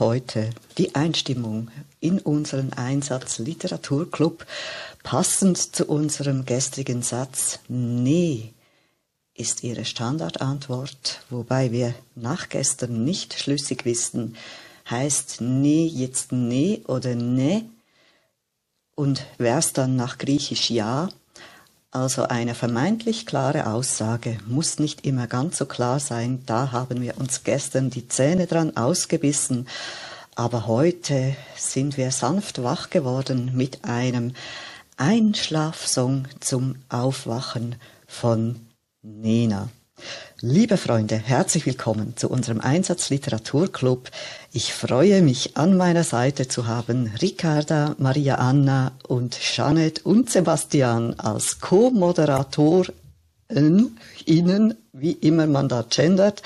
heute die Einstimmung in unseren Einsatz Literaturclub passend zu unserem gestrigen Satz Ne ist ihre Standardantwort, wobei wir nach gestern nicht schlüssig wissen, heißt Ne jetzt Ne oder Ne und wär's dann nach Griechisch Ja, also eine vermeintlich klare Aussage muss nicht immer ganz so klar sein. Da haben wir uns gestern die Zähne dran ausgebissen. Aber heute sind wir sanft wach geworden mit einem Einschlafsong zum Aufwachen von Nena. Liebe Freunde, herzlich willkommen zu unserem Einsatz Literaturclub. Ich freue mich, an meiner Seite zu haben Ricarda, Maria Anna und Janet und Sebastian als Co-Moderatoren, Ihnen, wie immer man da gendert.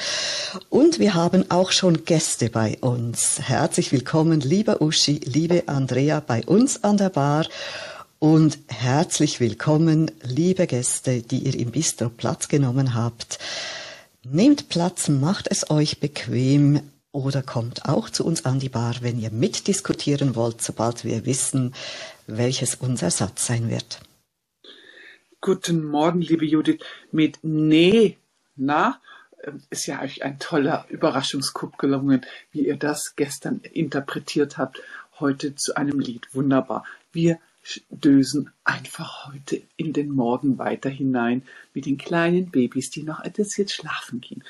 Und wir haben auch schon Gäste bei uns. Herzlich willkommen, liebe Uschi, liebe Andrea, bei uns an der Bar. Und herzlich willkommen, liebe Gäste, die ihr im Bistro Platz genommen habt. Nehmt Platz, macht es euch bequem oder kommt auch zu uns an die Bar, wenn ihr mitdiskutieren wollt, sobald wir wissen, welches unser Satz sein wird. Guten Morgen, liebe Judith. Mit Nee, na, ähm, ist ja euch ein toller Überraschungskup gelungen, wie ihr das gestern interpretiert habt, heute zu einem Lied. Wunderbar. Wir dösen einfach heute in den Morgen weiter hinein mit den kleinen Babys, die noch etwas jetzt schlafen gehen.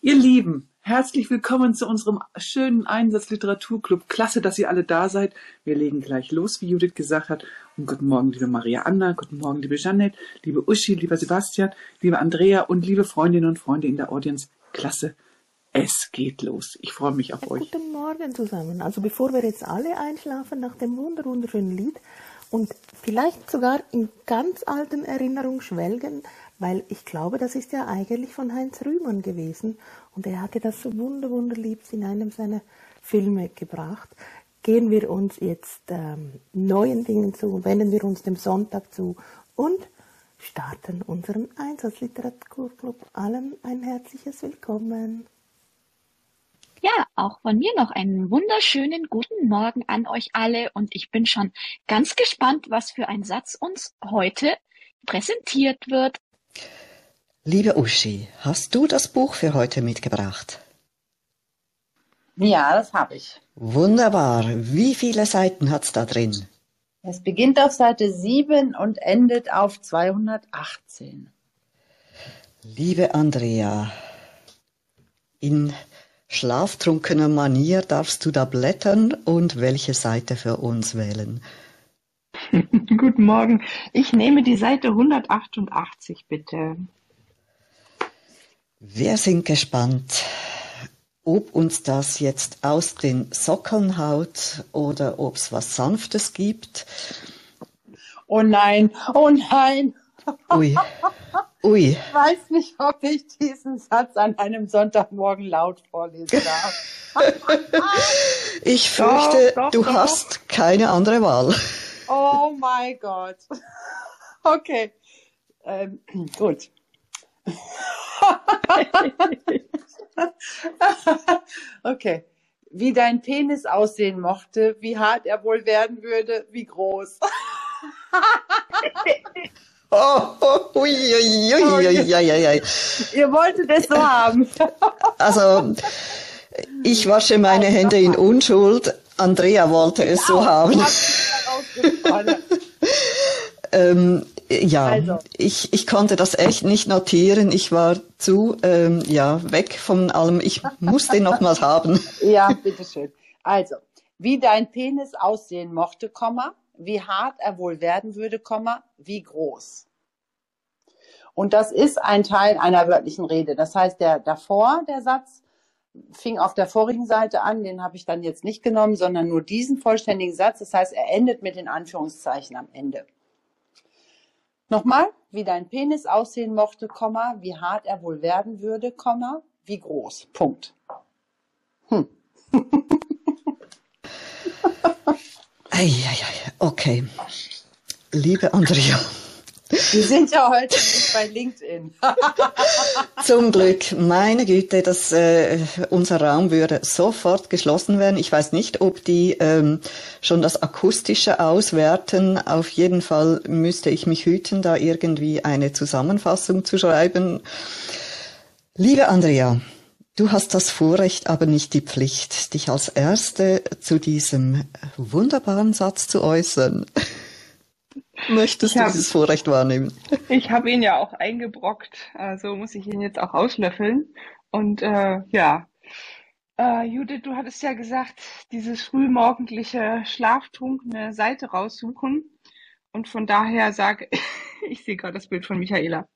Ihr Lieben, herzlich willkommen zu unserem schönen Einsatz Literaturclub. Klasse, dass ihr alle da seid. Wir legen gleich los, wie Judith gesagt hat. Und guten Morgen, liebe Maria Anna, guten Morgen, liebe Jeanette, liebe Uschi, lieber Sebastian, liebe Andrea und liebe Freundinnen und Freunde in der Audience. Klasse. Es geht los. Ich freue mich auf euch. Guten Morgen zusammen. Also bevor wir jetzt alle einschlafen nach dem wunder wunderschönen Lied und vielleicht sogar in ganz alten Erinnerungen schwelgen, weil ich glaube, das ist ja eigentlich von Heinz Rühmann gewesen und er hatte das so wunder wunderlieb in einem seiner Filme gebracht. Gehen wir uns jetzt ähm, neuen Dingen zu, wenden wir uns dem Sonntag zu und starten unseren Einsatzliteraturclub. Allen ein herzliches Willkommen. Ja, auch von mir noch einen wunderschönen guten Morgen an euch alle und ich bin schon ganz gespannt, was für ein Satz uns heute präsentiert wird. Liebe Uschi, hast du das Buch für heute mitgebracht? Ja, das habe ich. Wunderbar. Wie viele Seiten hat's da drin? Es beginnt auf Seite 7 und endet auf 218. Liebe Andrea, in schlaftrunkener Manier darfst du da blättern und welche Seite für uns wählen. Guten Morgen. Ich nehme die Seite 188 bitte. Wir sind gespannt, ob uns das jetzt aus den Sockeln haut oder ob es was Sanftes gibt. Oh nein, oh nein. Ui, ui. Ich weiß nicht, ob ich diesen Satz an einem Sonntagmorgen laut vorlesen darf. Ich fürchte, Doch, doch, du doch. hast keine andere Wahl. Oh mein Gott. Okay. Ähm, gut. okay. Wie dein Penis aussehen mochte, wie hart er wohl werden würde, wie groß. Oh, ui, ui, ui, ui, ui, ui. Ihr wolltet es so haben. Also, ich wasche meine Hände in Unschuld. Andrea wollte es so haben. Ähm, ja, Also. ich, ich konnte das echt nicht notieren. Ich war zu ähm, ja, weg von allem. Ich muss den nochmals haben. Ja, bitteschön. Also, wie dein Penis aussehen mochte, Komma, wie hart er wohl werden würde, Komma, wie groß. Und das ist ein Teil einer wörtlichen Rede. Das heißt, der davor, der Satz, fing auf der vorigen Seite an, den habe ich dann jetzt nicht genommen, sondern nur diesen vollständigen Satz. Das heißt, er endet mit den Anführungszeichen am Ende. Nochmal, wie dein Penis aussehen mochte, Komma, wie hart er wohl werden würde, Komma, wie groß. Punkt. Eieiei, okay. Liebe Andrea, Wir sind ja heute nicht bei LinkedIn. zum Glück, meine Güte, dass äh, unser Raum würde sofort geschlossen werden. Ich weiß nicht, ob die ähm, schon das Akustische auswerten. Auf jeden Fall müsste ich mich hüten, da irgendwie eine Zusammenfassung zu schreiben. Liebe Andrea, du hast das Vorrecht, aber nicht die Pflicht, dich als Erste zu diesem wunderbaren Satz zu äußern. Möchtest Ich du hab- dieses Vorrecht wahrnehmen? Ich habe ihn ja auch eingebrockt, also muss ich ihn jetzt auch auslöffeln. Und äh, ja, äh, Judith, du hattest ja gesagt, dieses frühmorgendliche Schlaftrunk eine Seite raussuchen. Und von daher sage ich sehe gerade das Bild von Michaela.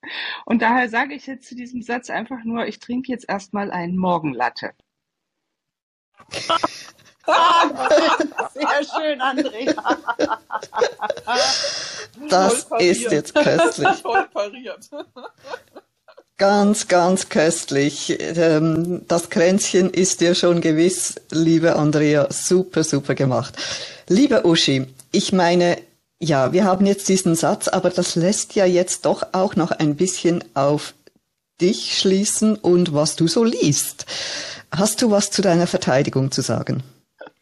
Und daher sage ich jetzt zu diesem Satz einfach nur, ich trinke jetzt erstmal einen Morgenlatte. Sehr schön, Andrea. Das ist jetzt köstlich. Toll pariert. Ganz, ganz köstlich. Ähm, Das Kränzchen ist dir schon gewiss, liebe Andrea, super, super gemacht. Liebe Uschi, ich meine, ja, wir haben jetzt diesen Satz, aber das lässt ja jetzt doch auch noch ein bisschen auf dich schließen und was du so liest. Hast du was zu deiner Verteidigung zu sagen?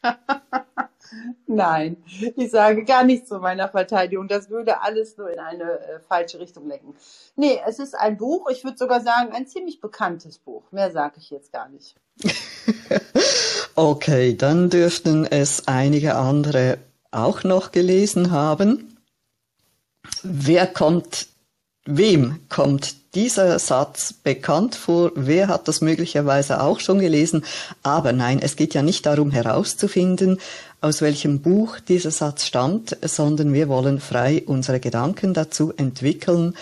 Nein, ich sage gar nichts zu meiner Verteidigung. Das würde alles nur in eine äh, falsche Richtung lenken. Nee, es ist ein Buch, ich würde sogar sagen, ein ziemlich bekanntes Buch. Mehr sage ich jetzt gar nicht. Okay, dann dürften es einige andere auch noch gelesen haben. Wer kommt, wem kommt dieser Satz bekannt vor? Wer hat das möglicherweise auch schon gelesen? Aber nein, es geht ja nicht darum herauszufinden, aus welchem Buch dieser Satz stammt, sondern wir wollen frei unsere Gedanken dazu entwickeln.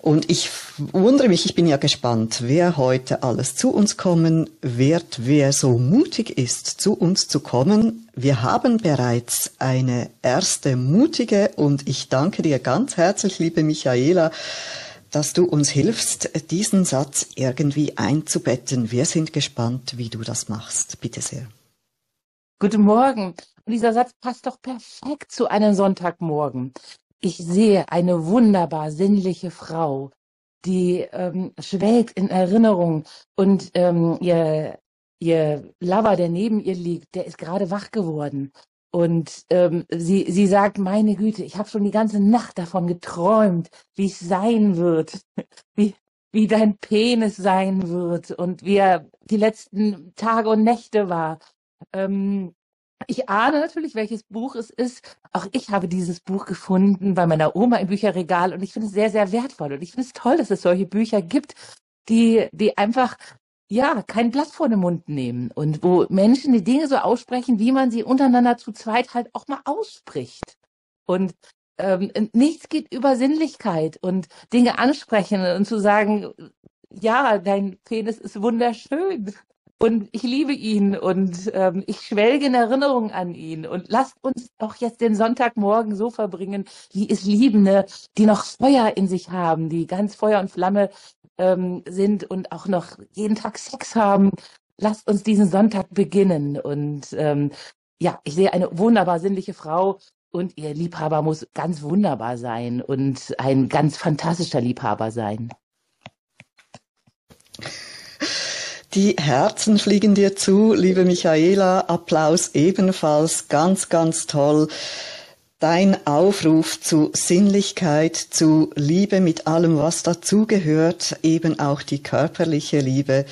Und ich wundere mich, ich bin ja gespannt, wer heute alles zu uns kommen wird, wer so mutig ist, zu uns zu kommen. Wir haben bereits eine erste mutige und ich danke dir ganz herzlich, liebe Michaela, dass du uns hilfst, diesen Satz irgendwie einzubetten. Wir sind gespannt, wie du das machst. Bitte sehr. Guten Morgen. Und dieser Satz passt doch perfekt zu einem Sonntagmorgen. Ich sehe eine wunderbar sinnliche Frau, die ähm, schwelgt in Erinnerung und ähm, ihr, ihr Lover, der neben ihr liegt, der ist gerade wach geworden. Und ähm, sie, sie sagt, meine Güte, ich habe schon die ganze Nacht davon geträumt, wie es sein wird, wie, wie dein Penis sein wird und wie er die letzten Tage und Nächte war. Ähm, ich ahne natürlich, welches Buch es ist. Auch ich habe dieses Buch gefunden bei meiner Oma im Bücherregal und ich finde es sehr, sehr wertvoll. Und ich finde es toll, dass es solche Bücher gibt, die, die einfach, ja, kein Blatt vor den Mund nehmen und wo Menschen die Dinge so aussprechen, wie man sie untereinander zu zweit halt auch mal ausspricht. Und ähm, nichts geht über Sinnlichkeit und Dinge ansprechen und zu sagen, ja, dein Penis ist wunderschön und ich liebe ihn und ähm, ich schwelge in Erinnerung an ihn. Und lasst uns doch jetzt den Sonntagmorgen so verbringen, wie es Liebende, die noch Feuer in sich haben, die ganz Feuer und Flamme ähm, sind und auch noch jeden Tag Sex haben. Lasst uns diesen Sonntag beginnen. Und ähm, ja, ich sehe eine wunderbar sinnliche Frau und ihr Liebhaber muss ganz wunderbar sein und ein ganz fantastischer Liebhaber sein. Die Herzen fliegen dir zu, liebe Michaela. Applaus ebenfalls. Ganz, ganz toll. Dein Aufruf zu Sinnlichkeit, zu Liebe mit allem, was dazugehört, eben auch die körperliche Liebe.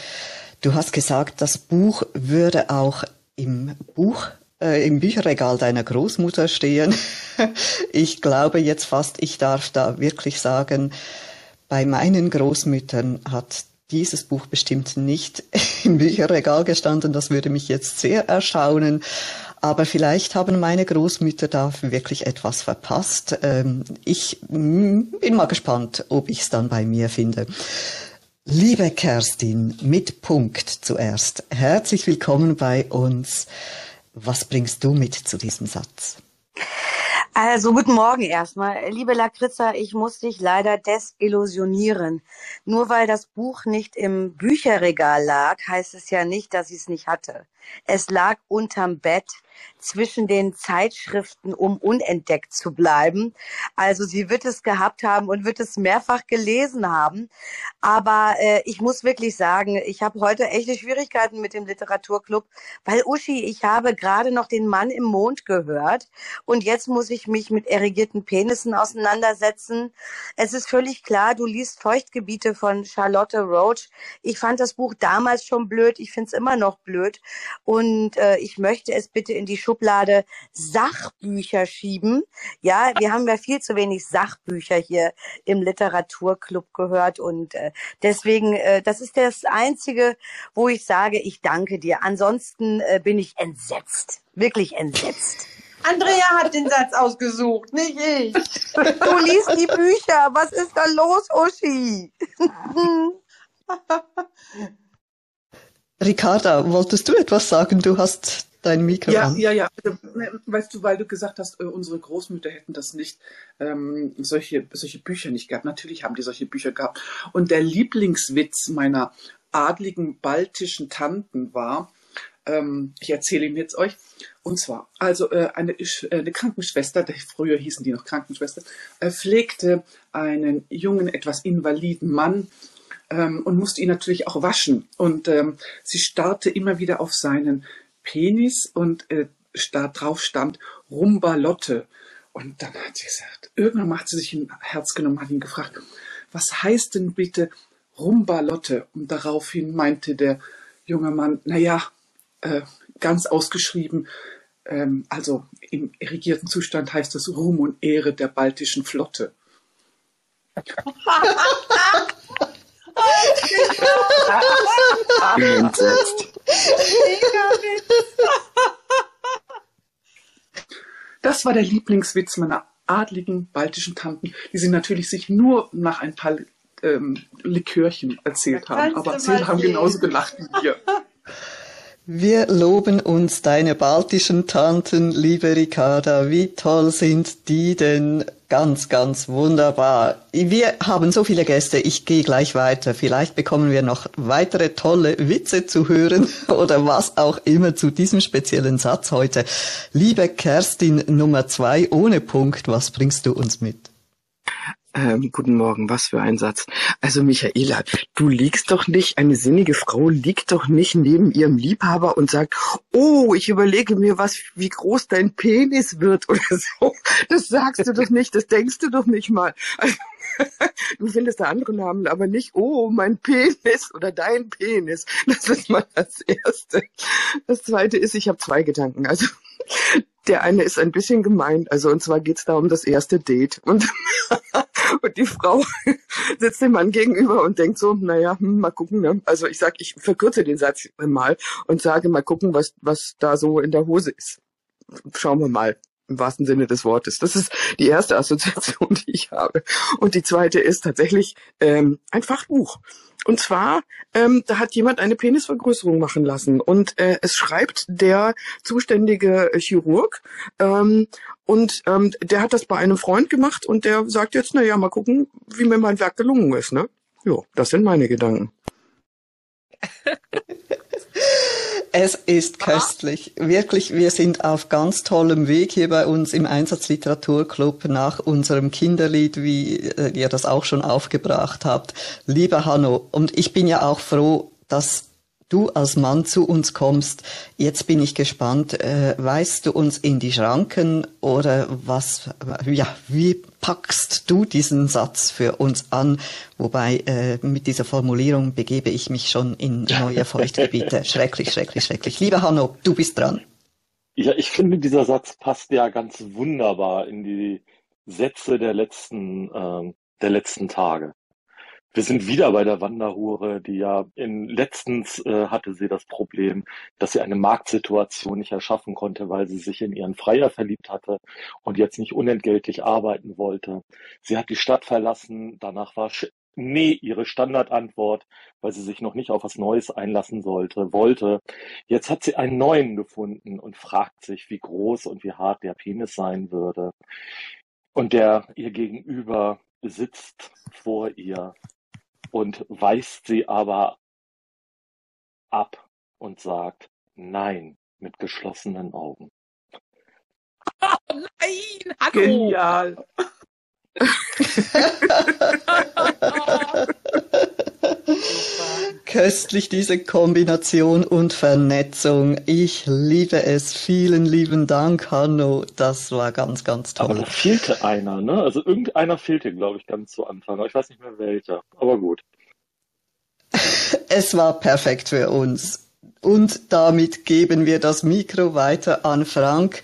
Du hast gesagt, das Buch würde auch im Buch äh, im Bücherregal deiner Großmutter stehen. ich glaube jetzt fast, ich darf da wirklich sagen, bei meinen Großmüttern hat dieses Buch bestimmt nicht im Bücherregal gestanden. Das würde mich jetzt sehr erstaunen. Aber vielleicht haben meine Großmütter da wirklich etwas verpasst. Ähm, ich mm, bin mal gespannt, ob ich es dann bei mir finde. Liebe Kerstin, mit Punkt zuerst. Herzlich willkommen bei uns. Was bringst du mit zu diesem Satz? Also guten Morgen erstmal. Liebe Lakritza, ich muss dich leider desillusionieren. Nur weil das Buch nicht im Bücherregal lag, heißt es ja nicht, dass ich es nicht hatte. Es lag unterm Bett zwischen den Zeitschriften, um unentdeckt zu bleiben. Also sie wird es gehabt haben und wird es mehrfach gelesen haben. Aber äh, ich muss wirklich sagen, ich habe heute echte Schwierigkeiten mit dem Literaturclub, weil Uschi, ich habe gerade noch den Mann im Mond gehört und jetzt muss ich mich mit erigierten Penissen auseinandersetzen. Es ist völlig klar, du liest Feuchtgebiete von Charlotte Roach. Ich fand das Buch damals schon blöd, ich finde es immer noch blöd und äh, ich möchte es bitte in die Schublade Sachbücher schieben. Ja, wir haben ja viel zu wenig Sachbücher hier im Literaturclub gehört und äh, deswegen, äh, das ist das Einzige, wo ich sage, ich danke dir. Ansonsten äh, bin ich entsetzt, wirklich entsetzt. Andrea hat den Satz ausgesucht, nicht ich. Du liest die Bücher. Was ist da los, Uschi? Ricarda, wolltest du etwas sagen? Du hast dein Mikro Ja, an. ja, ja. Also, ne, Weißt du, weil du gesagt hast, äh, unsere Großmütter hätten das nicht, ähm, solche, solche Bücher nicht gehabt. Natürlich haben die solche Bücher gehabt. Und der Lieblingswitz meiner adligen baltischen Tanten war, ähm, ich erzähle ihn jetzt euch, und zwar, also äh, eine, äh, eine Krankenschwester, früher hießen die noch Krankenschwester, äh, pflegte einen jungen, etwas invaliden Mann ähm, und musste ihn natürlich auch waschen. Und ähm, sie starrte immer wieder auf seinen Penis und äh, drauf stand Rumbalotte. Und dann hat sie gesagt, irgendwann macht sie sich ein Herz genommen, hat ihn gefragt, was heißt denn bitte Rumbalotte? Und daraufhin meinte der junge Mann, naja, äh, ganz ausgeschrieben, ähm, also im irrigierten Zustand heißt das Ruhm und Ehre der baltischen Flotte. Entsetzt. Das war der Lieblingswitz meiner adligen baltischen Tanten, die sie natürlich sich nur nach ein paar ähm, Likörchen erzählt haben. Aber sie haben genauso gelacht wie wir. Wir loben uns deine baltischen Tanten, liebe Ricarda. Wie toll sind die denn? Ganz, ganz wunderbar. Wir haben so viele Gäste. Ich gehe gleich weiter. Vielleicht bekommen wir noch weitere tolle Witze zu hören oder was auch immer zu diesem speziellen Satz heute. Liebe Kerstin Nummer zwei ohne Punkt, was bringst du uns mit? Ähm, guten Morgen, was für ein Satz. Also Michaela, du liegst doch nicht, eine sinnige Frau liegt doch nicht neben ihrem Liebhaber und sagt, oh, ich überlege mir was, wie groß dein Penis wird oder so. Das sagst du doch nicht, das denkst du doch nicht mal. Also, du findest da andere Namen, aber nicht, oh, mein Penis oder dein Penis. Das ist mal das Erste. Das Zweite ist, ich habe zwei Gedanken. Also der eine ist ein bisschen gemein, also und zwar geht's da um das erste Date. Und, und die Frau sitzt dem Mann gegenüber und denkt so, naja, hm, mal gucken. Ne? Also ich sag, ich verkürze den Satz mal und sage, mal gucken, was, was da so in der Hose ist. Schauen wir mal im wahrsten Sinne des Wortes. Das ist die erste Assoziation, die ich habe. Und die zweite ist tatsächlich ähm, ein Fachbuch. Und zwar, ähm, da hat jemand eine Penisvergrößerung machen lassen und äh, es schreibt der zuständige Chirurg ähm, und ähm, der hat das bei einem Freund gemacht und der sagt jetzt, na ja, mal gucken, wie mir mein Werk gelungen ist. Ne? Jo, das sind meine Gedanken. Es ist köstlich. Wirklich, wir sind auf ganz tollem Weg hier bei uns im Einsatzliteraturclub nach unserem Kinderlied, wie äh, ihr das auch schon aufgebracht habt. Lieber Hanno, und ich bin ja auch froh, dass du als Mann zu uns kommst. Jetzt bin ich gespannt, äh, weist du uns in die Schranken oder was, ja, wie packst du diesen Satz für uns an? Wobei äh, mit dieser Formulierung begebe ich mich schon in neue Feuchtgebiete. schrecklich, schrecklich, schrecklich. Lieber Hanno, du bist dran. Ja, ich finde, dieser Satz passt ja ganz wunderbar in die Sätze der letzten, äh, der letzten Tage. Wir sind wieder bei der Wanderhure, die ja in letztens äh, hatte sie das Problem, dass sie eine Marktsituation nicht erschaffen konnte, weil sie sich in ihren Freier verliebt hatte und jetzt nicht unentgeltlich arbeiten wollte. Sie hat die Stadt verlassen, danach war Nee, ihre Standardantwort, weil sie sich noch nicht auf was Neues einlassen sollte, wollte. Jetzt hat sie einen neuen gefunden und fragt sich, wie groß und wie hart der Penis sein würde. Und der ihr gegenüber sitzt vor ihr und weist sie aber ab und sagt Nein mit geschlossenen Augen. Oh nein, Hanno! Genial. Köstlich diese Kombination und Vernetzung. Ich liebe es. Vielen lieben Dank, Hanno. Das war ganz, ganz toll. Aber da fehlte einer, ne? Also irgendeiner fehlte, glaube ich, ganz zu Anfang. Aber ich weiß nicht mehr welcher. Aber gut. Es war perfekt für uns. Und damit geben wir das Mikro weiter an Frank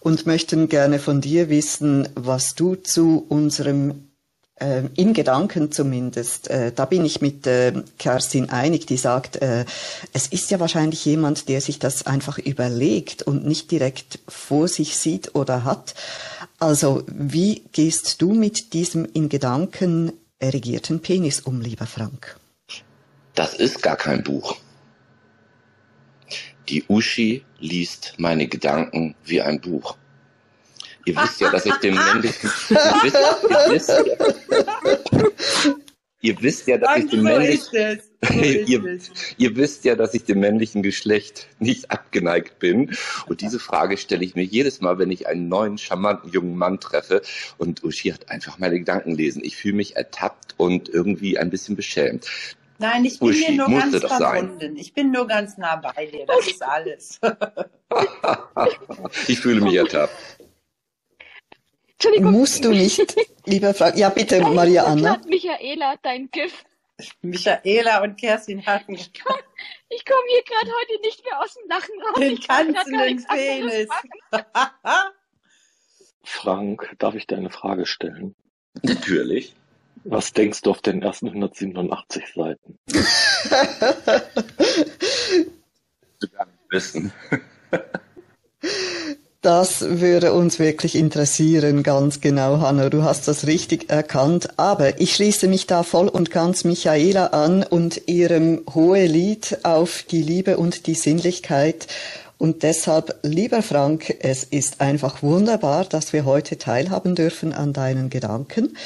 und möchten gerne von dir wissen, was du zu unserem in Gedanken zumindest, äh, da bin ich mit äh, Kerstin einig, die sagt, äh, es ist ja wahrscheinlich jemand, der sich das einfach überlegt und nicht direkt vor sich sieht oder hat. Also wie gehst du mit diesem in Gedanken erregierten Penis um, lieber Frank? Das ist gar kein Buch. Die Uschi liest meine Gedanken wie ein Buch. Ihr wisst ja, dass ich dem männlichen, ihr wisst, ja, dass ich dem männlichen, ihr, ihr wisst ja, dass ich dem männlichen Geschlecht nicht abgeneigt bin. Und diese Frage stelle ich mir jedes Mal, wenn ich einen neuen, charmanten jungen Mann treffe. Und Uschi hat einfach meine Gedanken lesen. Ich fühle mich ertappt und irgendwie ein bisschen beschämt. Nein, ich bin Uschi, dir nur ganz sein. verbunden. Ich bin nur ganz nah bei dir. Das ist alles. Ich fühle mich ertappt. Entschuldigung. Musst du nicht, lieber Frank. Ja, bitte, Maria Jetzt Anna. hat Michaela dein GIF. Michaela und Kerstin hatten Ich komme hier gerade heute nicht mehr aus dem Lachen raus. den Ich tanzenden Penis. Frank, darf ich dir eine Frage stellen? Natürlich. Was denkst du auf den ersten 187 Seiten? Du gar nicht wissen. Das würde uns wirklich interessieren, ganz genau, Hanno. Du hast das richtig erkannt. Aber ich schließe mich da voll und ganz Michaela an und ihrem Hohelied auf die Liebe und die Sinnlichkeit. Und deshalb, lieber Frank, es ist einfach wunderbar, dass wir heute teilhaben dürfen an deinen Gedanken.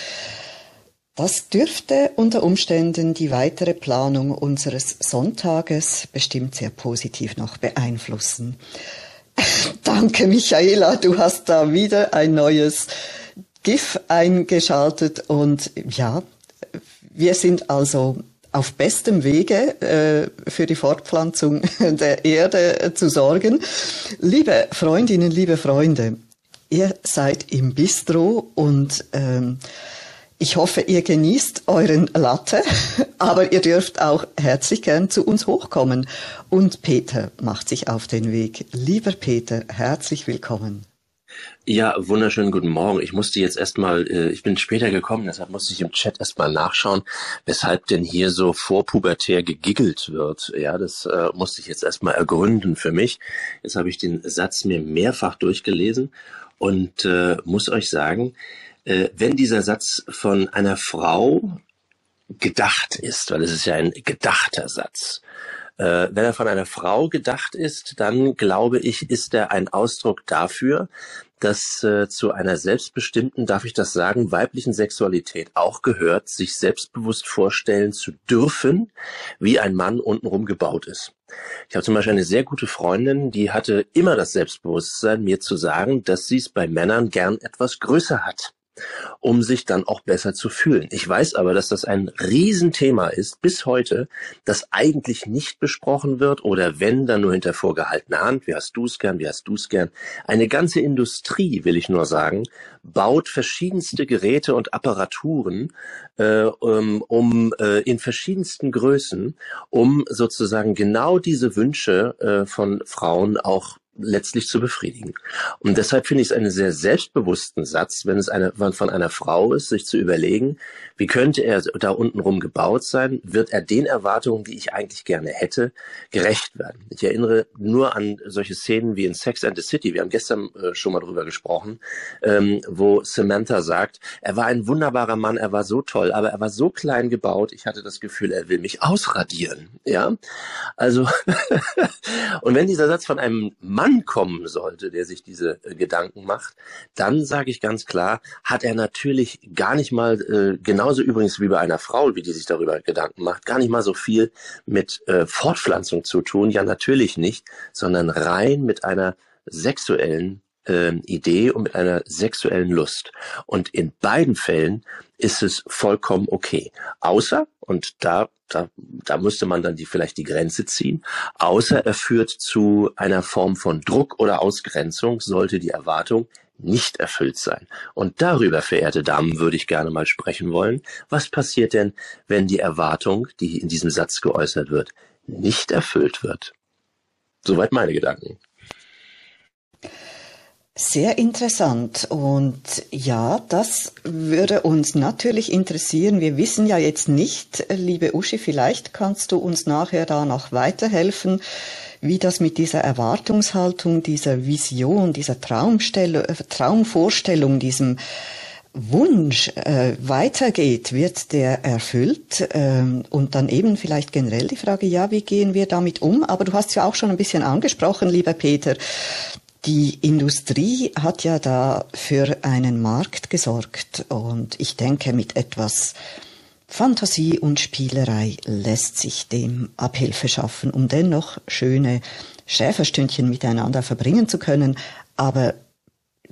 Das dürfte unter Umständen die weitere Planung unseres Sonntages bestimmt sehr positiv noch beeinflussen. Danke, Michaela. Du hast da wieder ein neues GIF eingeschaltet und ja, Wir sind also auf bestem Wege äh, für die Fortpflanzung der Erde äh, zu sorgen. Liebe Freundinnen, liebe Freunde, ihr seid im Bistro und ähm, ich hoffe, ihr genießt euren Latte, aber ihr dürft auch herzlich gern zu uns hochkommen. Und Peter macht sich auf den Weg. Lieber Peter, herzlich willkommen. Ja, wunderschönen guten Morgen. Ich musste jetzt erstmal, äh, ich bin später gekommen, deshalb musste ich im Chat erstmal nachschauen, weshalb denn hier so vorpubertär gegiggelt wird. Ja, das äh, musste ich jetzt erstmal ergründen für mich. Jetzt habe ich den Satz mir mehrfach durchgelesen und äh, muss euch sagen, äh, wenn dieser Satz von einer Frau gedacht ist, weil es ist ja ein gedachter Satz, äh, wenn er von einer Frau gedacht ist, dann glaube ich, ist er ein Ausdruck dafür, dass äh, zu einer selbstbestimmten, darf ich das sagen, weiblichen Sexualität auch gehört, sich selbstbewusst vorstellen zu dürfen, wie ein Mann untenrum gebaut ist. Ich habe zum Beispiel eine sehr gute Freundin, die hatte immer das Selbstbewusstsein, mir zu sagen, dass sie es bei Männern gern etwas größer hat um sich dann auch besser zu fühlen. Ich weiß aber, dass das ein Riesenthema ist bis heute, das eigentlich nicht besprochen wird oder wenn, dann nur hinter vorgehaltener Hand. Wie hast du es gern? Wie hast du es gern? Eine ganze Industrie, will ich nur sagen, baut verschiedenste Geräte und Apparaturen äh, um, um äh, in verschiedensten Größen, um sozusagen genau diese Wünsche äh, von Frauen auch letztlich zu befriedigen. Und deshalb finde ich es einen sehr selbstbewussten Satz, wenn es eine, von einer Frau ist, sich zu überlegen, wie könnte er da untenrum gebaut sein? Wird er den Erwartungen, die ich eigentlich gerne hätte, gerecht werden? Ich erinnere nur an solche Szenen wie in Sex and the City. Wir haben gestern äh, schon mal drüber gesprochen, ähm, wo Samantha sagt, er war ein wunderbarer Mann, er war so toll, aber er war so klein gebaut, ich hatte das Gefühl, er will mich ausradieren. Ja, also und wenn dieser Satz von einem Mann kommen sollte, der sich diese äh, Gedanken macht, dann sage ich ganz klar, hat er natürlich gar nicht mal äh, genau genauso übrigens wie bei einer Frau, wie die sich darüber Gedanken macht, gar nicht mal so viel mit äh, Fortpflanzung zu tun. Ja, natürlich nicht, sondern rein mit einer sexuellen äh, Idee und mit einer sexuellen Lust. Und in beiden Fällen ist es vollkommen okay. Außer, und da, da, da müsste man dann die, vielleicht die Grenze ziehen, außer er führt zu einer Form von Druck oder Ausgrenzung, sollte die Erwartung nicht erfüllt sein. Und darüber, verehrte Damen, würde ich gerne mal sprechen wollen. Was passiert denn, wenn die Erwartung, die in diesem Satz geäußert wird, nicht erfüllt wird? Soweit meine Gedanken. Sehr interessant. Und ja, das würde uns natürlich interessieren. Wir wissen ja jetzt nicht, liebe Uschi, vielleicht kannst du uns nachher da noch weiterhelfen wie das mit dieser Erwartungshaltung, dieser Vision, dieser Traumstellung, äh, Traumvorstellung, diesem Wunsch äh, weitergeht, wird der erfüllt? Ähm, und dann eben vielleicht generell die Frage, ja, wie gehen wir damit um? Aber du hast ja auch schon ein bisschen angesprochen, lieber Peter. Die Industrie hat ja da für einen Markt gesorgt und ich denke mit etwas Fantasie und Spielerei lässt sich dem Abhilfe schaffen, um dennoch schöne Schäferstündchen miteinander verbringen zu können. Aber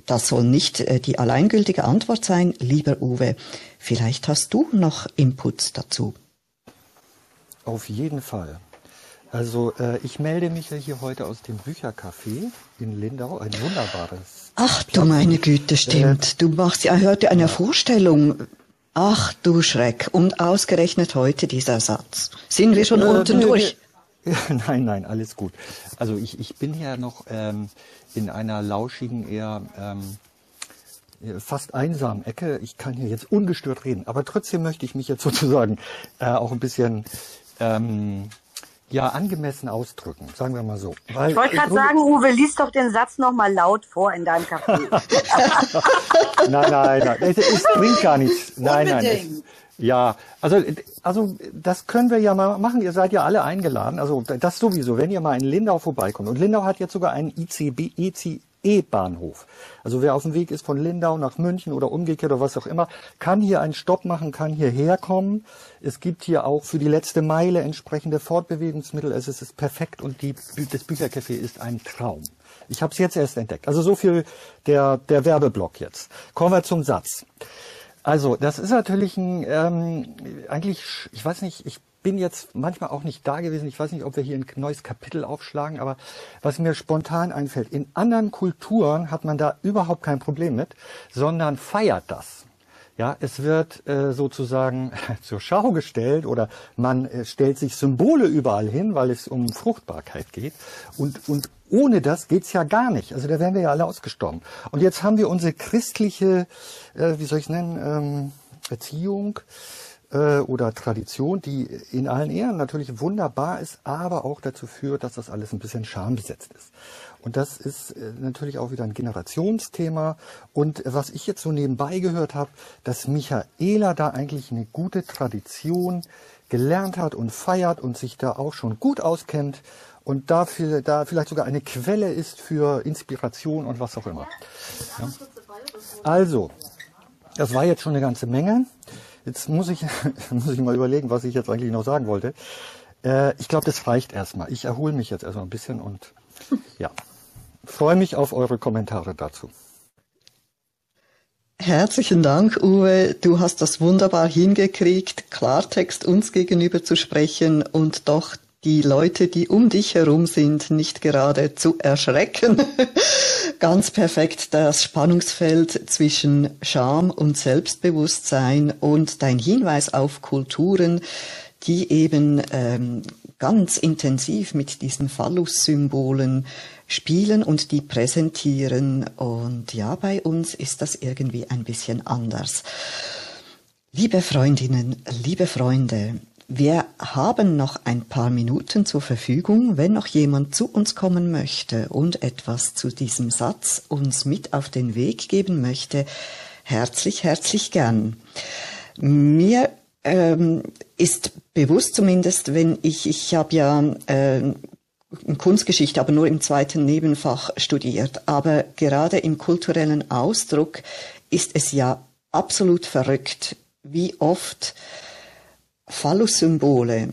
das soll nicht äh, die alleingültige Antwort sein, lieber Uwe. Vielleicht hast du noch Inputs dazu. Auf jeden Fall. Also äh, ich melde mich ja hier heute aus dem Büchercafé in Lindau, ein wunderbares. Ach du meine Güte, stimmt. Äh, du machst ja heute eine ja. Vorstellung Ach du Schreck, und ausgerechnet heute dieser Satz. Sind wir schon äh, unten durch? Nein, nein, alles gut. Also ich, ich bin ja noch ähm, in einer lauschigen, eher ähm, fast einsamen Ecke. Ich kann hier jetzt ungestört reden, aber trotzdem möchte ich mich jetzt sozusagen äh, auch ein bisschen ähm, ja, angemessen ausdrücken, sagen wir mal so. Weil ich wollte gerade sagen, Uwe, lies doch den Satz nochmal laut vor in deinem Café. nein, nein, nein, es, es, bringt gar nichts. Nein, Unbedingt. nein. Es, ja, also, also das können wir ja mal machen. Ihr seid ja alle eingeladen. Also das sowieso, wenn ihr mal in Lindau vorbeikommt. Und Lindau hat jetzt sogar einen ICB, IC, E-Bahnhof. Also wer auf dem Weg ist von Lindau nach München oder umgekehrt oder was auch immer, kann hier einen Stopp machen, kann hierher kommen. Es gibt hier auch für die letzte Meile entsprechende Fortbewegungsmittel. Es ist perfekt und die, das Büchercafé ist ein Traum. Ich habe es jetzt erst entdeckt. Also so viel der, der Werbeblock jetzt. Kommen wir zum Satz. Also, das ist natürlich ein, ähm, eigentlich, ich weiß nicht, ich bin jetzt manchmal auch nicht da gewesen. Ich weiß nicht, ob wir hier ein neues Kapitel aufschlagen, aber was mir spontan einfällt, in anderen Kulturen hat man da überhaupt kein Problem mit, sondern feiert das. Ja, es wird äh, sozusagen zur Schau gestellt oder man äh, stellt sich Symbole überall hin, weil es um Fruchtbarkeit geht. Und, und ohne das geht's ja gar nicht. Also da wären wir ja alle ausgestorben. Und jetzt haben wir unsere christliche, äh, wie soll ich nennen, ähm, Erziehung äh, oder Tradition, die in allen Ehren natürlich wunderbar ist, aber auch dazu führt, dass das alles ein bisschen schambesetzt ist. Und das ist äh, natürlich auch wieder ein Generationsthema. Und was ich jetzt so nebenbei gehört habe, dass Michaela da eigentlich eine gute Tradition gelernt hat und feiert und sich da auch schon gut auskennt und dafür, da vielleicht sogar eine Quelle ist für Inspiration und was auch immer. Ja. Also, das war jetzt schon eine ganze Menge. Jetzt muss ich, muss ich mal überlegen, was ich jetzt eigentlich noch sagen wollte. Äh, ich glaube, das reicht erstmal. Ich erhole mich jetzt erstmal ein bisschen und ja, freue mich auf eure Kommentare dazu. Herzlichen Dank, Uwe. Du hast das wunderbar hingekriegt, Klartext uns gegenüber zu sprechen und doch die Leute, die um dich herum sind, nicht gerade zu erschrecken. Ganz perfekt das Spannungsfeld zwischen Scham und Selbstbewusstsein und dein Hinweis auf Kulturen, die eben ähm, ganz intensiv mit diesen Phallus-Symbolen spielen und die präsentieren. Und ja, bei uns ist das irgendwie ein bisschen anders. Liebe Freundinnen, liebe Freunde, wir haben noch ein paar Minuten zur Verfügung, wenn noch jemand zu uns kommen möchte und etwas zu diesem Satz uns mit auf den Weg geben möchte. Herzlich, herzlich gern. Mir ähm, ist bewusst zumindest, wenn ich, ich habe ja äh, Kunstgeschichte, aber nur im zweiten Nebenfach studiert. Aber gerade im kulturellen Ausdruck ist es ja absolut verrückt, wie oft Phallus-Symbole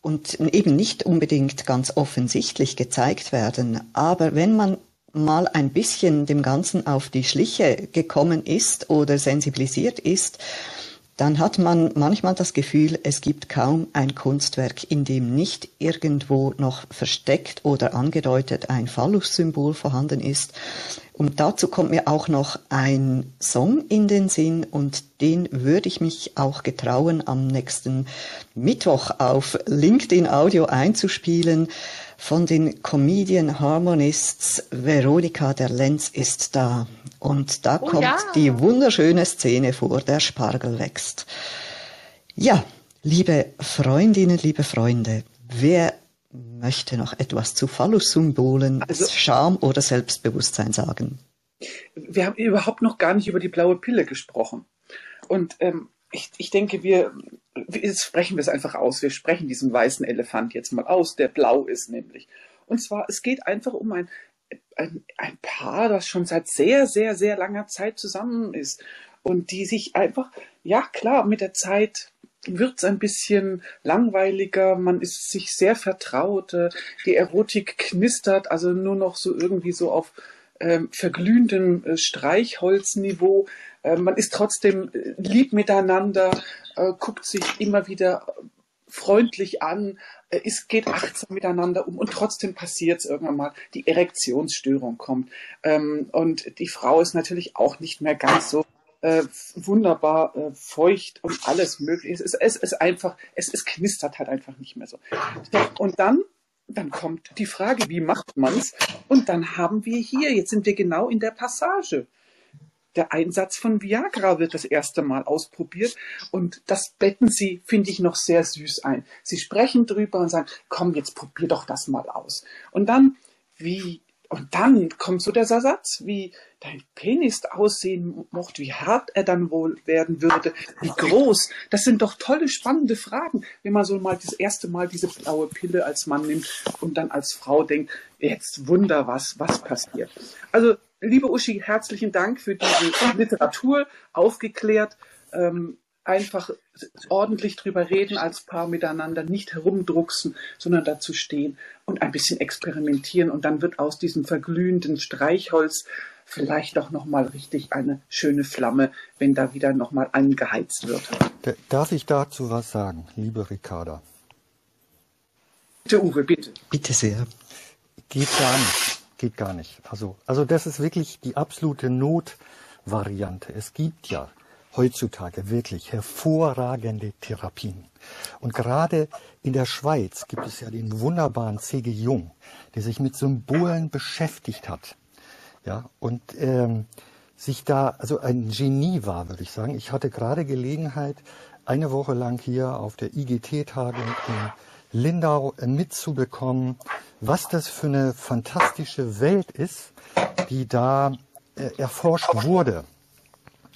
und eben nicht unbedingt ganz offensichtlich gezeigt werden. Aber wenn man mal ein bisschen dem Ganzen auf die Schliche gekommen ist oder sensibilisiert ist, dann hat man manchmal das Gefühl, es gibt kaum ein Kunstwerk, in dem nicht irgendwo noch versteckt oder angedeutet ein Phallus-Symbol vorhanden ist. Und dazu kommt mir auch noch ein Song in den Sinn und den würde ich mich auch getrauen, am nächsten Mittwoch auf LinkedIn Audio einzuspielen. Von den Comedian Harmonists Veronika der Lenz ist da. Und da Oh kommt ja. die wunderschöne Szene vor, der Spargel wächst. Ja, liebe Freundinnen, liebe Freunde, wer möchte noch etwas zu Phallus-Symbolen, Also- Scham oder Selbstbewusstsein sagen? wir haben überhaupt noch gar nicht über die blaue Pille gesprochen. Und ähm, ich, ich denke, wir, jetzt sprechen wir es einfach aus. Wir sprechen diesen weißen Elefant jetzt mal aus, der blau ist nämlich. Und zwar, es geht einfach um ein, ein, ein Paar, das schon seit sehr, sehr, sehr langer Zeit zusammen ist und die sich einfach, ja klar, mit der Zeit wird es ein bisschen langweiliger, man ist sich sehr vertraut, äh, die Erotik knistert, also nur noch so irgendwie so auf ähm, verglühendem äh, Streichholzniveau. Äh, man ist trotzdem äh, lieb miteinander, guckt sich immer wieder freundlich an, es geht achtsam miteinander um und trotzdem passiert es irgendwann mal, die Erektionsstörung kommt. Ähm, und die Frau ist natürlich auch nicht mehr ganz so äh, wunderbar äh, feucht und alles mögliche. Es ist, es ist einfach, es, es knistert halt einfach nicht mehr so. Und dann, dann kommt die Frage, wie macht man's? Und dann haben wir hier, jetzt sind wir genau in der Passage. Der Einsatz von Viagra wird das erste Mal ausprobiert und das betten sie, finde ich, noch sehr süß ein. Sie sprechen drüber und sagen, komm, jetzt probier doch das mal aus. Und dann, wie, und dann kommt so der Satz, wie dein Penis aussehen mochte, wie hart er dann wohl werden würde, wie groß. Das sind doch tolle, spannende Fragen, wenn man so mal das erste Mal diese blaue Pille als Mann nimmt und dann als Frau denkt, jetzt wunder was, was passiert. Also, liebe Uschi, herzlichen Dank für diese Literatur, aufgeklärt, ähm, einfach ordentlich drüber reden als Paar miteinander, nicht herumdrucksen, sondern dazu stehen und ein bisschen experimentieren und dann wird aus diesem verglühenden Streichholz vielleicht auch nochmal richtig eine schöne Flamme, wenn da wieder nochmal angeheizt wird. Darf ich dazu was sagen, liebe Ricarda? Bitte, Uwe, bitte. Bitte sehr. Geht gar nicht. Geht gar nicht. Also, also das ist wirklich die absolute Notvariante. Es gibt ja heutzutage wirklich hervorragende Therapien. Und gerade in der Schweiz gibt es ja den wunderbaren C.G. Jung, der sich mit Symbolen beschäftigt hat. Ja, und ähm, sich da, also ein Genie war, würde ich sagen. Ich hatte gerade Gelegenheit, eine Woche lang hier auf der IGT-Tagung in Lindau äh, mitzubekommen, was das für eine fantastische Welt ist, die da äh, erforscht wurde.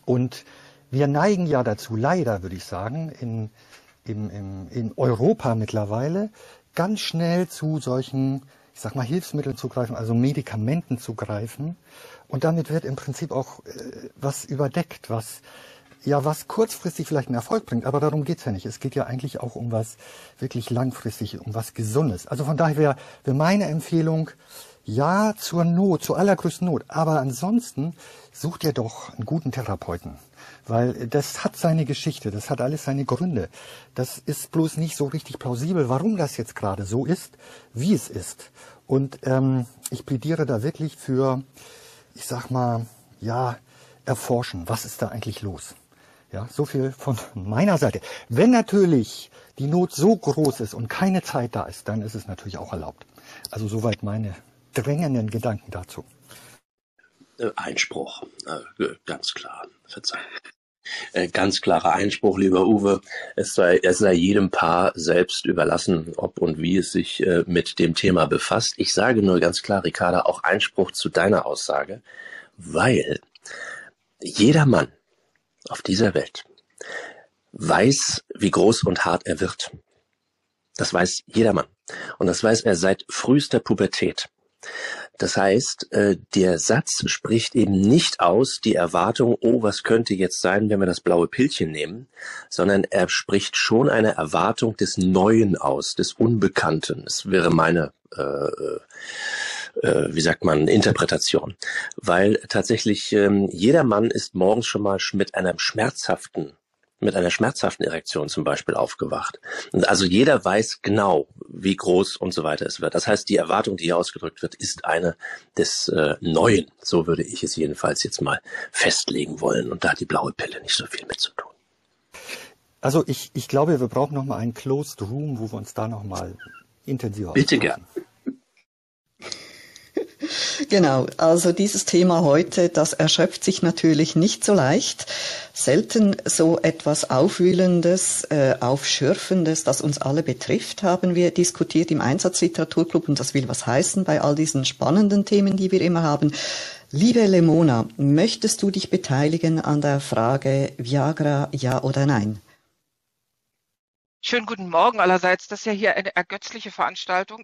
Und wir neigen ja dazu, leider würde ich sagen, in, im, im, in Europa mittlerweile ganz schnell zu solchen, ich sag mal, Hilfsmitteln zu greifen, also Medikamenten zu greifen. Und damit wird im Prinzip auch äh, was überdeckt, was ja, was kurzfristig vielleicht einen Erfolg bringt, aber darum geht's ja nicht. Es geht ja eigentlich auch um was wirklich langfristig, um was Gesundes. Also von daher wäre wär meine Empfehlung, ja, zur Not, zur allergrößten Not. Aber ansonsten sucht ihr doch einen guten Therapeuten. Weil das hat seine Geschichte, das hat alles seine Gründe. Das ist bloß nicht so richtig plausibel, warum das jetzt gerade so ist, wie es ist. Und ähm, ich plädiere da wirklich für, ich sag mal, ja, erforschen, was ist da eigentlich los. Ja, so viel von meiner Seite. Wenn natürlich die Not so groß ist und keine Zeit da ist, dann ist es natürlich auch erlaubt. Also soweit meine drängenden Gedanken dazu. Äh, Einspruch, äh, ganz klar. Verzeihung. Äh, Ganz klarer Einspruch, lieber Uwe. Es sei, es sei jedem Paar selbst überlassen, ob und wie es sich äh, mit dem Thema befasst. Ich sage nur ganz klar, Ricarda, auch Einspruch zu deiner Aussage, weil jeder Mann auf dieser Welt weiß, wie groß und hart er wird. Das weiß jeder Mann. Und das weiß er seit frühester Pubertät. Das heißt, äh, der Satz spricht eben nicht aus die Erwartung, oh, was könnte jetzt sein, wenn wir das blaue Pillchen nehmen, sondern er spricht schon eine Erwartung des Neuen aus, des Unbekannten. Das wäre meine, äh, äh, wie sagt man, Interpretation. Weil tatsächlich ähm, jeder Mann ist morgens schon mal mit einem schmerzhaften mit einer schmerzhaften Erektion zum Beispiel aufgewacht. Und also jeder weiß genau, wie groß und so weiter es wird. Das heißt, die Erwartung, die hier ausgedrückt wird, ist eine des äh, Neuen. So würde ich es jedenfalls jetzt mal festlegen wollen. Und da hat die blaue Pille nicht so viel mit zu tun. Also ich, ich glaube, wir brauchen noch mal einen Closed Room, wo wir uns da noch mal intensiver Bitte austauschen. gern. Genau, also dieses Thema heute, das erschöpft sich natürlich nicht so leicht. Selten so etwas Aufwühlendes, äh, Aufschürfendes, das uns alle betrifft, haben wir diskutiert im Einsatzliteraturclub und das will was heißen bei all diesen spannenden Themen, die wir immer haben. Liebe Lemona, möchtest du dich beteiligen an der Frage Viagra, ja oder nein? Schönen guten Morgen allerseits. Das ist ja hier eine ergötzliche Veranstaltung.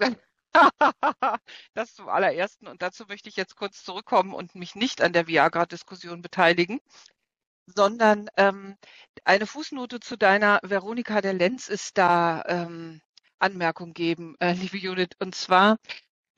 Das zum allerersten. Und dazu möchte ich jetzt kurz zurückkommen und mich nicht an der Viagra-Diskussion beteiligen, sondern ähm, eine Fußnote zu deiner Veronika der Lenz ist da ähm, Anmerkung geben, äh, liebe Judith. Und zwar,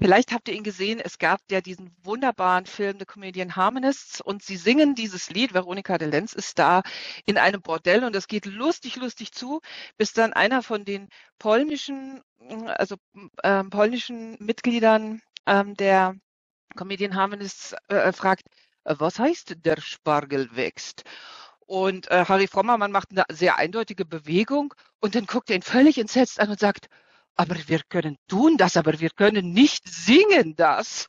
vielleicht habt ihr ihn gesehen, es gab ja diesen wunderbaren Film The Comedian Harmonists. Und sie singen dieses Lied, Veronika der Lenz ist da in einem Bordell. Und es geht lustig, lustig zu, bis dann einer von den polnischen, also ähm, polnischen Mitgliedern ähm, der Comedian Harmonists äh, fragt, äh, was heißt der Spargel wächst? Und äh, Harry Frommermann macht eine sehr eindeutige Bewegung. Und dann guckt er ihn völlig entsetzt an und sagt, aber wir können tun das, aber wir können nicht singen das.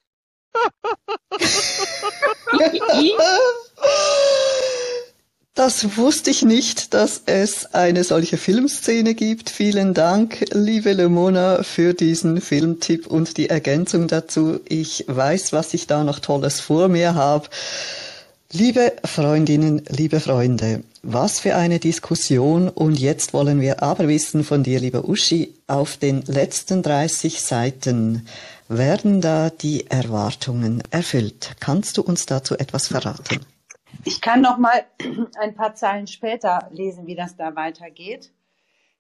Das wusste ich nicht, dass es eine solche Filmszene gibt. Vielen Dank, liebe Lemona, für diesen Filmtipp und die Ergänzung dazu. Ich weiß, was ich da noch Tolles vor mir habe. Liebe Freundinnen, liebe Freunde, was für eine Diskussion und jetzt wollen wir aber wissen von dir, lieber Uschi, auf den letzten 30 Seiten werden da die Erwartungen erfüllt. Kannst du uns dazu etwas verraten? Ich kann noch mal ein paar Zeilen später lesen, wie das da weitergeht.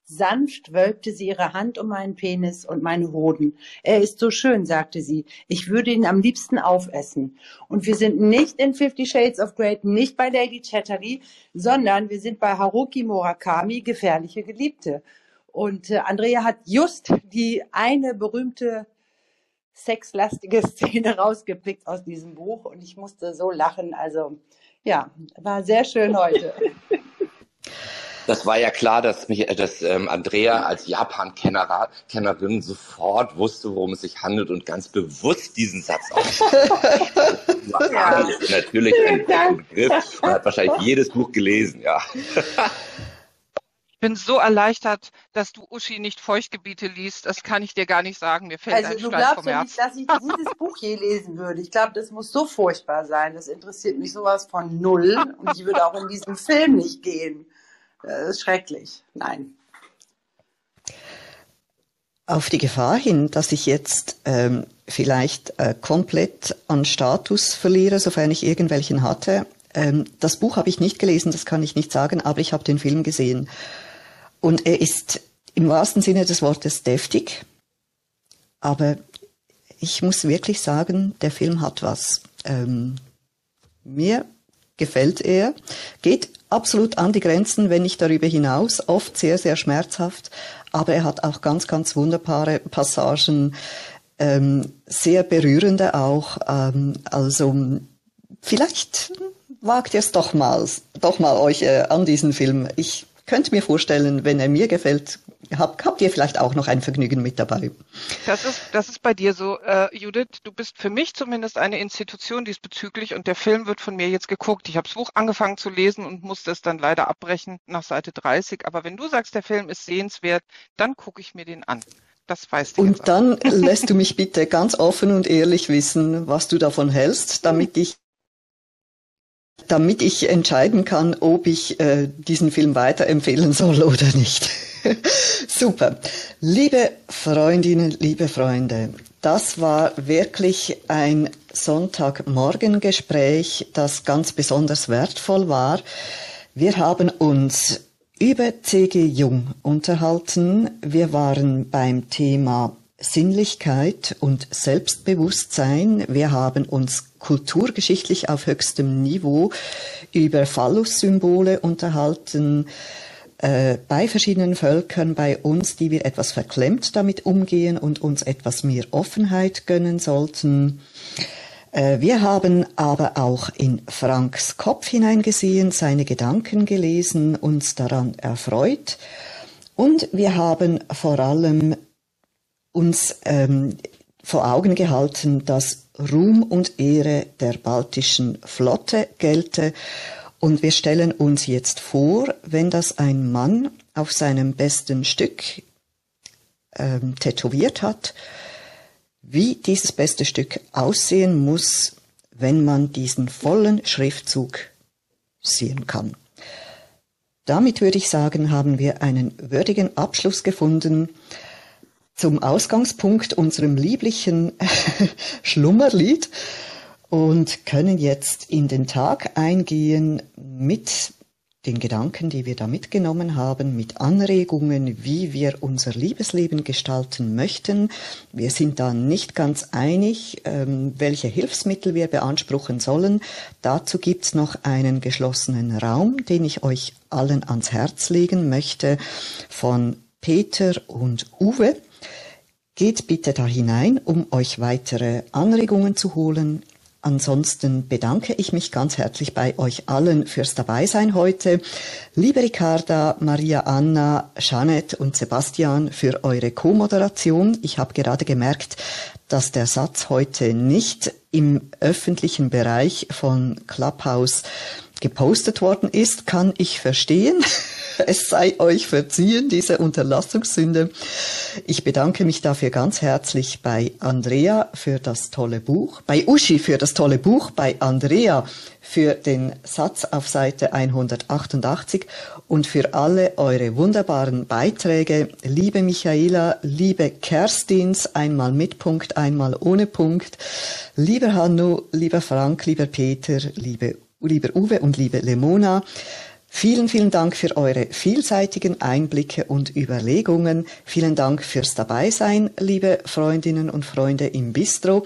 Sanft wölbte sie ihre Hand um meinen Penis und meine Hoden. Er ist so schön, sagte sie. Ich würde ihn am liebsten aufessen. Und wir sind nicht in Fifty Shades of Grey, nicht bei Lady Chatterley, sondern wir sind bei Haruki Murakami, Gefährliche Geliebte. Und äh, Andrea hat just die eine berühmte sexlastige Szene rausgepickt aus diesem Buch und ich musste so lachen. Also ja, war sehr schön heute. Das war ja klar, dass, mich, dass ähm, Andrea als Japan-Kennerin sofort wusste, worum es sich handelt und ganz bewusst diesen Satz aussprach. ja. ist natürlich ein Begriff und hat wahrscheinlich jedes Buch gelesen, ja. Ich bin so erleichtert, dass du Uschi nicht Feuchtgebiete liest. Das kann ich dir gar nicht sagen. Mir fällt Also ein du Stein glaubst Herzen. nicht, dass ich dieses Buch je lesen würde. Ich glaube, das muss so furchtbar sein. Das interessiert mich sowas von null. Und ich würde auch in diesen Film nicht gehen. Das ist schrecklich. Nein. Auf die Gefahr hin, dass ich jetzt ähm, vielleicht äh, komplett an Status verliere, sofern ich irgendwelchen hatte. Ähm, das Buch habe ich nicht gelesen, das kann ich nicht sagen, aber ich habe den Film gesehen. Und er ist im wahrsten Sinne des Wortes deftig. Aber ich muss wirklich sagen, der Film hat was. Ähm, mir gefällt er, geht absolut an die Grenzen, wenn nicht darüber hinaus, oft sehr, sehr schmerzhaft, aber er hat auch ganz, ganz wunderbare Passagen, ähm, sehr berührende auch. Ähm, also vielleicht wagt ihr es doch mal, doch mal euch äh, an diesen Film. Ich könnte mir vorstellen, wenn er mir gefällt, habt, habt ihr vielleicht auch noch ein Vergnügen mit dabei. Das ist, das ist bei dir so, äh, Judith. Du bist für mich zumindest eine Institution diesbezüglich und der Film wird von mir jetzt geguckt. Ich habe das Buch angefangen zu lesen und musste es dann leider abbrechen nach Seite 30. Aber wenn du sagst, der Film ist sehenswert, dann gucke ich mir den an. Das weißt du Und dann lässt du mich bitte ganz offen und ehrlich wissen, was du davon hältst, damit ich damit ich entscheiden kann, ob ich äh, diesen Film weiterempfehlen soll oder nicht. Super. Liebe Freundinnen, liebe Freunde, das war wirklich ein Sonntagmorgengespräch, das ganz besonders wertvoll war. Wir haben uns über C.G. Jung unterhalten. Wir waren beim Thema Sinnlichkeit und Selbstbewusstsein. Wir haben uns kulturgeschichtlich auf höchstem Niveau über Phallus-Symbole unterhalten, äh, bei verschiedenen Völkern, bei uns, die wir etwas verklemmt damit umgehen und uns etwas mehr Offenheit gönnen sollten. Äh, wir haben aber auch in Franks Kopf hineingesehen, seine Gedanken gelesen, uns daran erfreut. Und wir haben vor allem uns ähm, vor Augen gehalten, dass Ruhm und Ehre der baltischen Flotte gelte. Und wir stellen uns jetzt vor, wenn das ein Mann auf seinem besten Stück ähm, tätowiert hat, wie dieses beste Stück aussehen muss, wenn man diesen vollen Schriftzug sehen kann. Damit würde ich sagen, haben wir einen würdigen Abschluss gefunden zum Ausgangspunkt unserem lieblichen Schlummerlied und können jetzt in den Tag eingehen mit den Gedanken, die wir da mitgenommen haben, mit Anregungen, wie wir unser Liebesleben gestalten möchten. Wir sind da nicht ganz einig, ähm, welche Hilfsmittel wir beanspruchen sollen. Dazu gibt's noch einen geschlossenen Raum, den ich euch allen ans Herz legen möchte, von Peter und Uwe. Geht bitte da hinein, um euch weitere Anregungen zu holen. Ansonsten bedanke ich mich ganz herzlich bei euch allen fürs Dabeisein heute. Liebe Ricarda, Maria Anna, Jeanette und Sebastian für eure Co-Moderation. Ich habe gerade gemerkt, dass der Satz heute nicht im öffentlichen Bereich von Clubhouse gepostet worden ist, kann ich verstehen. Es sei euch verziehen, diese Unterlassungssünde. Ich bedanke mich dafür ganz herzlich bei Andrea für das tolle Buch, bei Uschi für das tolle Buch, bei Andrea für den Satz auf Seite 188 und für alle eure wunderbaren Beiträge. Liebe Michaela, liebe Kerstins, einmal mit Punkt, einmal ohne Punkt. Lieber Hanno, lieber Frank, lieber Peter, liebe, lieber Uwe und liebe Lemona. Vielen, vielen Dank für eure vielseitigen Einblicke und Überlegungen. Vielen Dank fürs Dabeisein, liebe Freundinnen und Freunde im Bistro.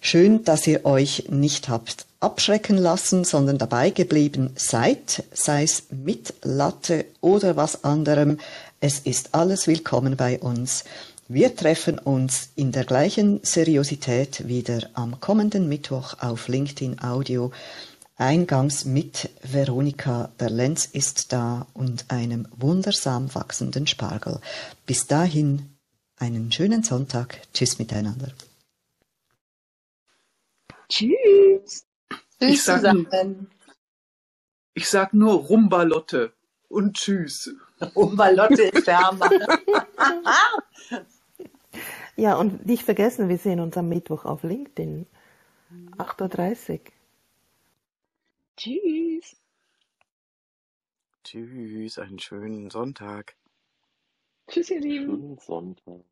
Schön, dass ihr euch nicht habt abschrecken lassen, sondern dabei geblieben seid, sei es mit Latte oder was anderem. Es ist alles willkommen bei uns. Wir treffen uns in der gleichen Seriosität wieder am kommenden Mittwoch auf LinkedIn Audio. Eingangs mit Veronika, der Lenz ist da und einem wundersam wachsenden Spargel. Bis dahin einen schönen Sonntag. Tschüss miteinander. Tschüss. Ich sag, nur, ich sag nur Rumbalotte und Tschüss. Rumbalotte ist der Hammer. Ja, und nicht vergessen, wir sehen uns am Mittwoch auf LinkedIn. 8.30 Uhr. Tschüss. Tschüss, einen schönen Sonntag. Tschüss, ihr Lieben. Schönen Sonntag.